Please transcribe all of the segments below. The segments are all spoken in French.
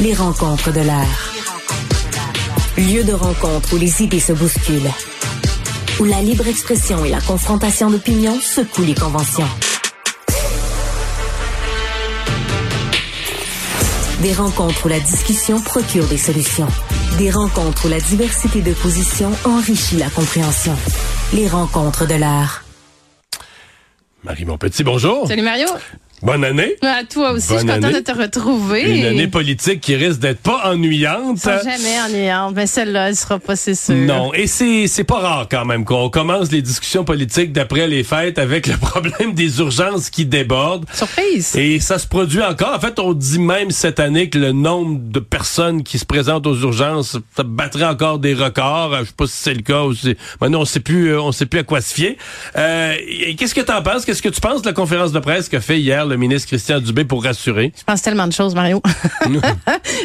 Les rencontres de l'air. Lieu de rencontre où les idées se bousculent. Où la libre expression et la confrontation d'opinions secouent les conventions. Des rencontres où la discussion procure des solutions. Des rencontres où la diversité de positions enrichit la compréhension. Les rencontres de l'art. Marie Montpetit, bonjour. Salut Mario. Bonne année. À toi aussi, Bonne je suis contente de te retrouver. Une année politique qui risque d'être pas ennuyante. Pas jamais ennuyante, mais celle-là, elle sera pas, c'est sûr. Non, et c'est c'est pas rare quand même qu'on commence les discussions politiques d'après les fêtes avec le problème des urgences qui débordent. Surprise. Et ça se produit encore. En fait, on dit même cette année que le nombre de personnes qui se présentent aux urgences, ça battrait encore des records. Je sais pas si c'est le cas ou si... Maintenant, on sait plus, euh, on sait plus à quoi se fier. Euh, Qu'est-ce que t'en penses? Qu'est-ce que tu penses de la conférence de presse qu'a fait hier le ministre Christian Dubé pour rassurer? Je pense tellement de choses, Mario.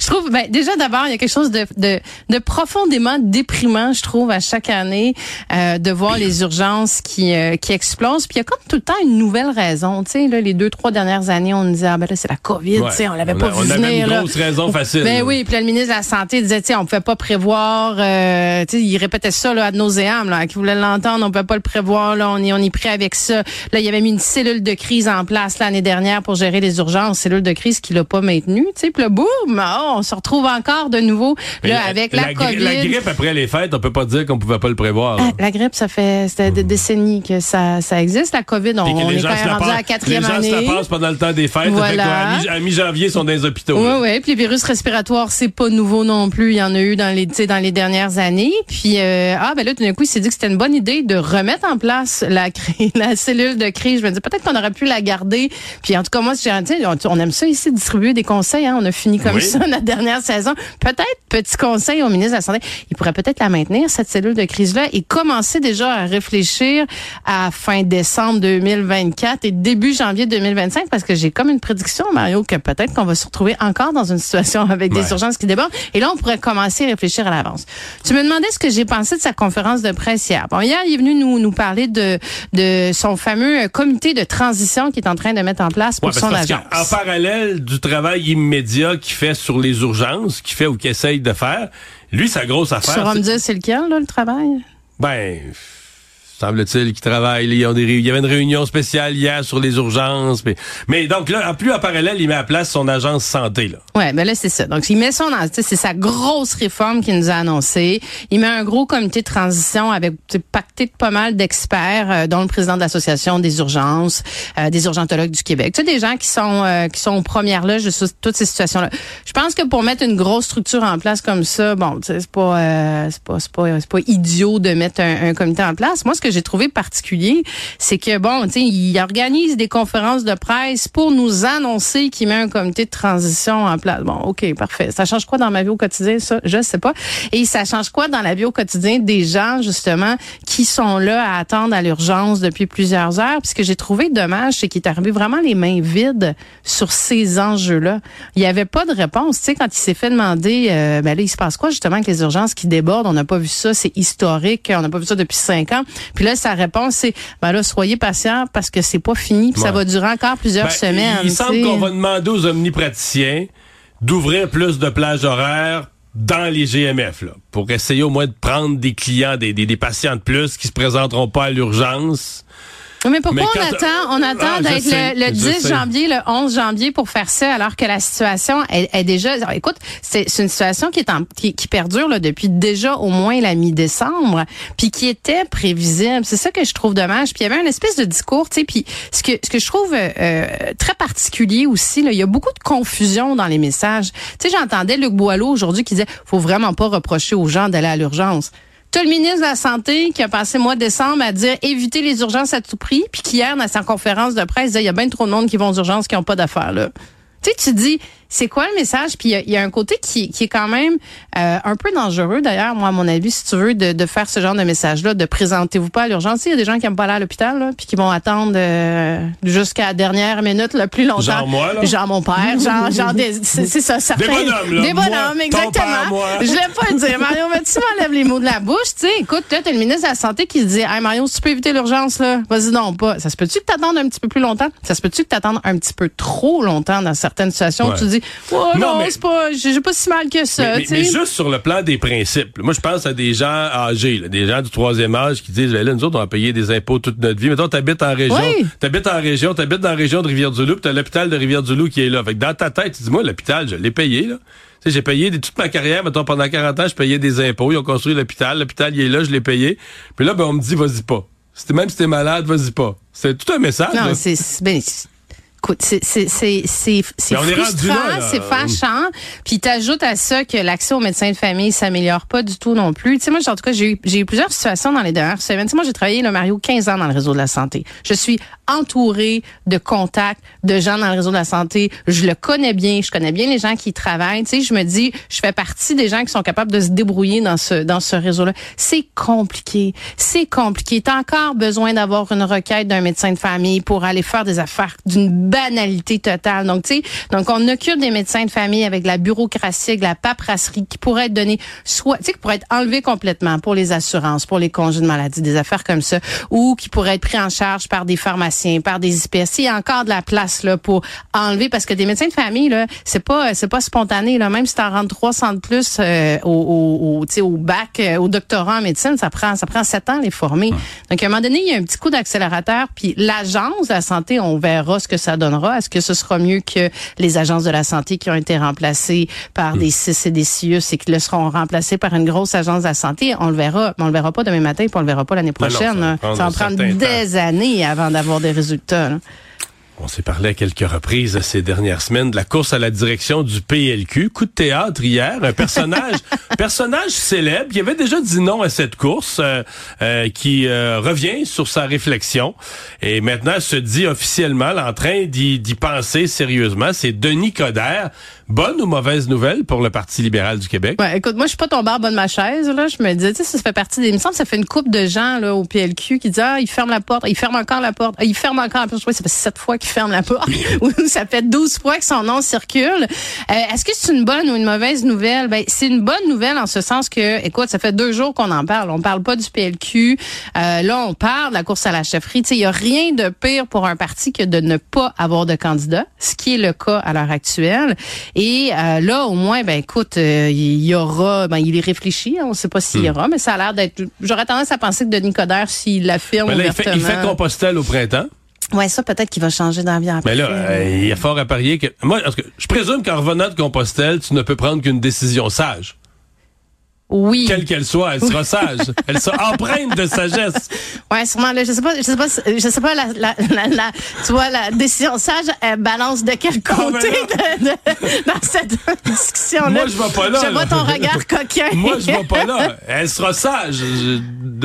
je trouve, ben, déjà d'abord, il y a quelque chose de, de, de profondément déprimant, je trouve, à chaque année, euh, de voir les urgences qui, euh, qui explosent. Puis il y a comme tout le temps une nouvelle raison. Tu sais, là, les deux, trois dernières années, on nous disait, ah ben là, c'est la COVID, tu sais, on l'avait pas vu on avait venir. une là. grosse raison facile, Ben là. oui, puis là, le ministre de la Santé disait, tu sais, on pouvait pas prévoir, euh, tu sais, il répétait ça, là, ad nauseam, là, qui voulait l'entendre, on pouvait pas le prévoir, là, on est, on est prêt avec ça. Là, il avait mis une cellule de crise en place l'année dernière pour gérer les urgences, cellule de crise qu'il a pas maintenue, tu sais, puis boum, oh, on se retrouve encore de nouveau, là, avec la, COVID. La grippe après les fêtes, on peut pas dire qu'on pouvait pas le prévoir. Ah, La grippe, ça fait des décennies que ça, ça existe. La COVID, on, on est quand même la rendu à la quatrième Les gens année. se la passent pendant le temps des fêtes. Voilà. Fait que, à mi- mi-janvier, ils sont dans les hôpitaux. Oui, oui. Puis les virus respiratoires, c'est pas nouveau non plus. Il y en a eu dans les, dans les dernières années. Puis euh, ah ben là, tout d'un coup, il s'est dit que c'était une bonne idée de remettre en place la la cellule de crise. Je me dis peut-être qu'on aurait pu la garder. Puis en tout cas, moi, on, on aime ça ici distribuer des conseils. Hein. On a fini comme Oui. ça la dernière saison. Peut-être petit conseil au ministre de la santé, il pourrait peut-être la maintenir cette cellule de crise là et commencer déjà à réfléchir à fin décembre 2024 et début janvier 2025 parce que j'ai comme une prédiction Mario que peut-être qu'on va se retrouver encore dans une situation avec des urgences qui débordent et là on pourrait commencer à réfléchir à l'avance. Tu me demandais ce que j'ai pensé de sa conférence de presse hier. Bon hier il est venu nous nous parler de de son fameux comité de transition qu'il est en train de mettre en place pour Ouais, son agence. qu'en parallèle du travail immédiat qu'il fait sur les urgences, qu'il fait ou qu'il essaye de faire, lui, sa grosse Tu affaire, sauras me dire c'est lequel là le travail? Ben, semble-t-il qu'il travaille. Il y, avait une réunion spéciale hier sur les urgences. Mais, donc là, en plus en parallèle, il met à place son agence santé. Là. Ouais, ben là c'est ça. Donc il met son, c'est sa grosse réforme qu'il nous a annoncée. Il met un gros comité de transition avec pacté de pas mal d'experts, euh, dont le président de l'association des urgences, euh, des urgentologues du Québec. Tu sais, des gens qui sont euh, qui sont aux premières de ce- toutes ces situations-là. Je pense que pour mettre une grosse structure en place comme ça, bon, sais, c'est pas euh, c'est pas c'est pas pas idiot de mettre un, un comité en place. Moi, ce que j'ai trouvé particulier, c'est que bon, tu sais, il organise des conférences de presse pour nous annoncer qu'il met un comité de transition en place. Bon, ok, parfait. Ça change quoi dans ma vie au quotidien, ça? Je sais pas. Et ça change quoi dans la vie au quotidien des gens justement qui sont là à attendre à l'urgence depuis plusieurs heures? Puis ce que j'ai trouvé dommage, c'est qu'il est arrivé vraiment les mains vides sur ces enjeux-là. Il y avait pas de réponse. Tu sais, quand il s'est fait demander, euh, ben là, il se passe quoi justement avec les urgences qui débordent? On n'a pas vu ça, c'est historique. On n'a pas vu ça depuis cinq ans. Là, sa réponse, c'est, ben là, soyez patient parce que c'est pas fini. Puis ça Ouais. va durer encore plusieurs Ben, semaines. Il semble qu'on va demander aux omnipraticiens d'ouvrir plus de plages horaires dans les GMF, là, pour essayer au moins de prendre des clients, des, des, des patients de plus qui se présenteront pas à l'urgence. Mais pourquoi Mais on attend, on attend Ah, je d'être le, le je 10 sais. janvier, le 11 janvier pour faire ça, alors que la situation est, est déjà. alors, écoute, c'est c'est une situation qui est en, qui, qui perdure là, depuis déjà au moins la mi-décembre, puis qui était prévisible. C'est ça que je trouve dommage. Puis il y avait une espèce de discours, tu sais. Puis ce que ce que je trouve euh, euh, très particulier aussi, là, il y a beaucoup de confusion dans les messages. Tu sais, j'entendais Luc Boileau aujourd'hui qui disait, faut vraiment pas reprocher aux gens d'aller à l'urgence. T'as le ministre de la Santé qui a passé le mois de décembre à dire éviter les urgences à tout prix, puis qui hier, dans sa conférence de presse, il y a bien trop de monde qui vont aux urgences qui n'ont pas d'affaires là. Tu sais, tu dis, c'est quoi le message? Puis il y y, a un côté qui, qui est quand même euh, un peu dangereux, d'ailleurs, moi, à mon avis, si tu veux, de, de faire ce genre de message-là, de présentez-vous pas à l'urgence. Il y a des gens qui aiment pas aller à l'hôpital, là, puis qui vont attendre euh, jusqu'à la dernière minute le plus longtemps. Genre moi, là? Genre mon père, genre, genre des, c'est c'est ça, certains. Des bonhommes, là. Des Moi, bonhommes, père, exactement. moi. Je voulais pas le dire, Mario, mais tu m'enlèves les mots de la bouche, tu sais. Écoute, là, t'as le ministre de la Santé qui se dit, hey, Mario, si tu peux éviter l'urgence, là, vas-y non pas. Ça se peut-tu que t'attendes un petit peu plus longtemps? Ça se peut-tu que t'attendes un petit peu trop longtemps dans certaines situations? Ouais. Tu dis, oh non, c'est pas, j'ai pas si mal que ça. Mais, juste sur le plan des principes. Moi, je pense à des gens âgés, des gens du troisième âge qui disent, ben là, nous autres, on va payer des impôts toute notre vie. Mettons, t'habites en région, t'habites en région, t'habites dans la région de Rivière-du-Loup, t'as l'hôpital de Rivière-du-Loup qui est là. Fait que dans ta tête, tu dis, moi, l'hôpital, je l'ai payé, là. Tu sais, j'ai payé toute ma carrière, mettons, pendant 40 ans, je payais des impôts. Ils ont construit l'hôpital. L'hôpital, il est là, je l'ai payé. Puis là, ben, on me dit, vas-y pas. Même si t'es malade, vas-y pas. C'est tout un message. Non, c'est, ben, Écoute, c'est frustrant, c'est fâchant. Puis t'ajoutes à ça que l'accès aux médecins de famille s'améliore pas du tout non plus. Tu sais, moi, en tout cas, j'ai eu, eu plusieurs situations dans les dernières semaines. Tu sais, moi, j'ai travaillé, le Mario, 15 ans dans le réseau de la santé. Je suis entourée de contacts, de gens dans le réseau de la santé. Je le connais bien. Je connais bien les gens qui y travaillent. Tu sais, je me dis, je fais partie des gens qui sont capables de se débrouiller dans ce, dans ce réseau-là. C'est compliqué. C'est compliqué. T'as encore besoin d'avoir une requête d'un médecin de famille pour aller faire des affaires d'une banalité totale. Donc, tu sais, donc on occupe des médecins de famille avec la bureaucratie, avec la paperasserie qui pourrait être donnée, soit, tu sais, qui pourrait être enlevée complètement pour les assurances, pour les congés de maladie, des affaires comme ça, ou qui pourrait être pris en charge par des pharmaciens, par des IPS. Il y a encore de la place là pour enlever parce que des médecins de famille là, c'est pas c'est pas spontané là. Même si tu en rentres 300 de plus euh, au, au, au, au bac, euh, au doctorat en médecine, ça prend ça prend sept ans les former. Donc à un moment donné, il y a un petit coup d'accélérateur. Puis l'agence de la santé, on verra ce que ça donnera. Est-ce que ce sera mieux que les agences de la santé qui ont été remplacées par des CIS et des CIUS et qui le seront remplacées par une grosse agence de la santé? On le verra, mais on le verra pas demain matin, puis on le verra pas l'année prochaine. ça va prendre des années avant d'avoir des résultats. On s'est parlé à quelques reprises ces dernières semaines de la course à la direction du PLQ. Coup de théâtre hier, un personnage, personnage célèbre qui avait déjà dit non à cette course, euh, euh, qui euh, revient sur sa réflexion et maintenant se dit officiellement en train d'y penser sérieusement. C'est Denis Coderre. Bonne ou mauvaise nouvelle pour le Parti libéral du Québec? Ouais, écoute, moi, je suis pas tombée en bas de ma chaise. Là. Je me disais, tu sais, ça fait partie des... Il me semble que ça fait une coupe de gens là, au PLQ qui disent, ah, il ferme la porte, il ferme encore la porte, il ferme encore la porte. Je ça fait sept fois qu'il ferme la porte. ou ça fait douze fois que son nom circule. Euh, Est-ce que c'est une bonne ou une mauvaise nouvelle? Ben, c'est une bonne nouvelle en ce sens que, écoute, ça fait deux jours qu'on en parle. On parle pas du PLQ. Euh, là, on parle de la course à la chefferie. Tu sais, il y a rien de pire pour un parti que de ne pas avoir de candidat, ce qui est le cas à l'heure actuelle. Et euh, là, au moins, ben écoute, euh, il y aura, ben il est réfléchi, hein, on ne sait pas s'il y hmm. aura, mais ça a l'air d'être. J'aurais tendance à penser que Denis Coderre, s'il l'affirme ben ouvertement. Il fait, il fait Compostelle au printemps. Ouais, ça peut-être qu'il va changer d'avis après. Mais là, euh, il y a fort à parier que moi, que je présume qu'en revenant de Compostelle, tu ne peux prendre qu'une décision sage. Oui. Quelle qu'elle soit, elle sera sage. elle sera empreinte de sagesse. Ouais, sûrement. Là, je sais pas, je sais pas, je sais pas la, la, la, tu vois, la décision sage, elle balance de quel ah, côté de, de, dans cette discussion-là? Moi, je vais pas là. Je vois ton regard coquin. Moi, je vais pas là. Elle sera sage.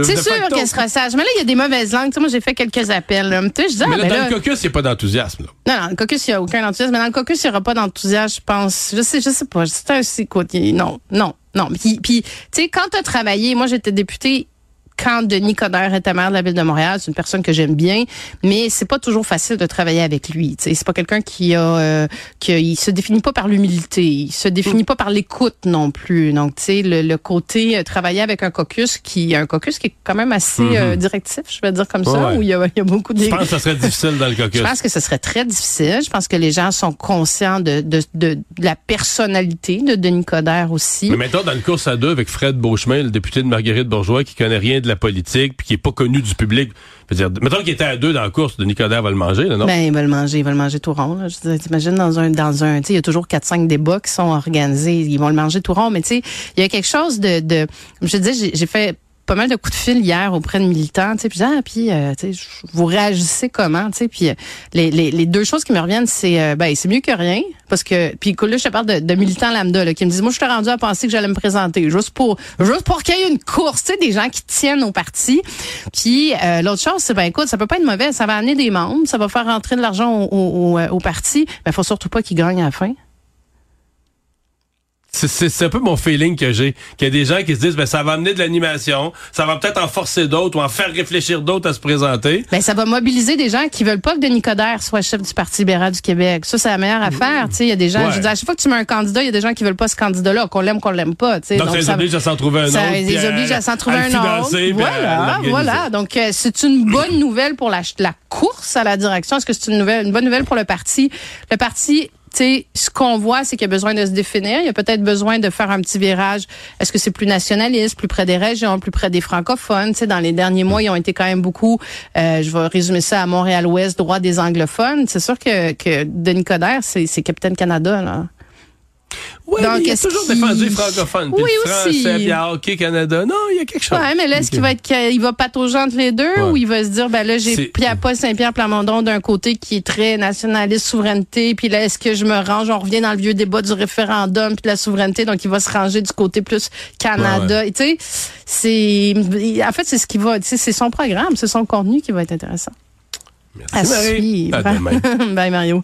C'est sûr qu'elle sera sage. Mais là, il y a des mauvaises langues. Tu sais, moi, j'ai fait quelques appels. Là. Tu sais, je dis, mais là, ah, ben dans le caucus, il n'y a pas d'enthousiasme. Non, non, le caucus, il n'y a aucun enthousiasme. Mais dans le caucus, il n'y aura pas d'enthousiasme, je pense. Je sais, je sais pas. C'est un écoute, non, non. Non, puis, tu sais, quand tu as travaillé, moi j'étais députée quand Denis Coderre était maire de la ville de Montréal, c'est une personne que j'aime bien, mais c'est pas toujours facile de travailler avec lui. C'est pas quelqu'un qui a, euh, qui il se définit pas par l'humilité, il se définit pas par l'écoute non plus. Donc, tu sais, le, le, côté euh, travailler avec un caucus qui, un caucus qui est quand même assez euh, mhm. directif, je vais dire comme ça, où il y, a, il y a beaucoup de. Je pense que ça serait difficile dans le caucus. Je pense que ce serait très difficile. Je pense que les gens sont conscients de, de, de, la personnalité de Denis Coderre aussi. Mais maintenant, dans le course à deux avec Fred Beauchemin, le député de Marguerite Bourgeois, qui connaît rien de la politique puis qui est pas connu du public. Je dire, mettons qu'il était à deux dans la course, de Nicodère va le manger, là, non? Ben, il va le manger, il va le manger tout rond, là. T'imagines dans un, dans un, tu sais, il y a toujours 4-5 débats qui sont organisés. Ils vont le manger tout rond. Mais tu sais, il y a quelque chose de, de, je dis, j'ai fait pas mal de coups de fil hier auprès de militants, tu sais, puis ah, puis euh, tu sais, vous réagissez comment, tu sais, puis euh, les, les, deux choses qui me reviennent, c'est euh, ben c'est mieux que rien, parce que puis là je te parle de, de militants lambda qui me disent moi je suis rendu à penser que j'allais me présenter juste pour juste pour qu'il y ait une course, tu sais, des gens qui tiennent au parti. Puis l'autre chose, c'est ben écoute, ça peut pas être mauvais, ça va amener des membres, ça va faire rentrer de l'argent au, au, au, parti, mais faut surtout pas qu'ils gagnent à la fin. C'est un peu mon feeling que j'ai. Qu'il y a des gens qui se disent, ben, ça va amener de l'animation, ça va peut-être en forcer d'autres ou en faire réfléchir d'autres à se présenter. Ben, ça va mobiliser des gens qui veulent pas que Denis Coderre soit chef du Parti libéral du Québec. Ça, c'est la meilleure affaire. Il y a des gens, je dis, à chaque fois que tu mets un candidat, il y a des gens qui veulent pas ce candidat-là, qu'on l'aime, qu'on l'aime pas. Donc, Donc, ça les oblige à s'en trouver un autre. Ça les oblige à, s'en trouver un autre. Voilà, voilà. Donc, euh, c'est une bonne nouvelle pour la, la course à la direction. Est-ce que c'est une nouvelle, une bonne nouvelle pour le parti? Le parti ce qu'on voit, c'est qu'il y a besoin de se définir. Il y a peut-être besoin de faire un petit virage. Est-ce que c'est plus nationaliste, plus près des régions, plus près des francophones? Tu sais, dans les derniers mois, ils ont été quand même beaucoup, euh, je vais résumer ça à Montréal-Ouest, droit des anglophones. C'est sûr que, que Denis Coderre, c'est, c'est Capitaine Canada, là. Oui, Donc, il a toujours défendu les francophones. Puis Oui, le français, puis hockey Canada. Non, il y a quelque chose. Ouais, mais là, est-ce qu'il va être, il va patauger entre les deux Ouais. ou il va se dire, ben là, j'ai Pierre-Paul Saint-Pierre Plamondon d'un côté qui est très nationaliste, souveraineté, puis là, est-ce que je me range, on revient dans le vieux débat du référendum puis de la souveraineté, donc il va se ranger du côté plus Canada. Tu sais, c'est, en fait, c'est ce qui va, c'est son programme, c'est son contenu qui va être intéressant. Merci, À Marie. suivre. À demain. Bye, Mario.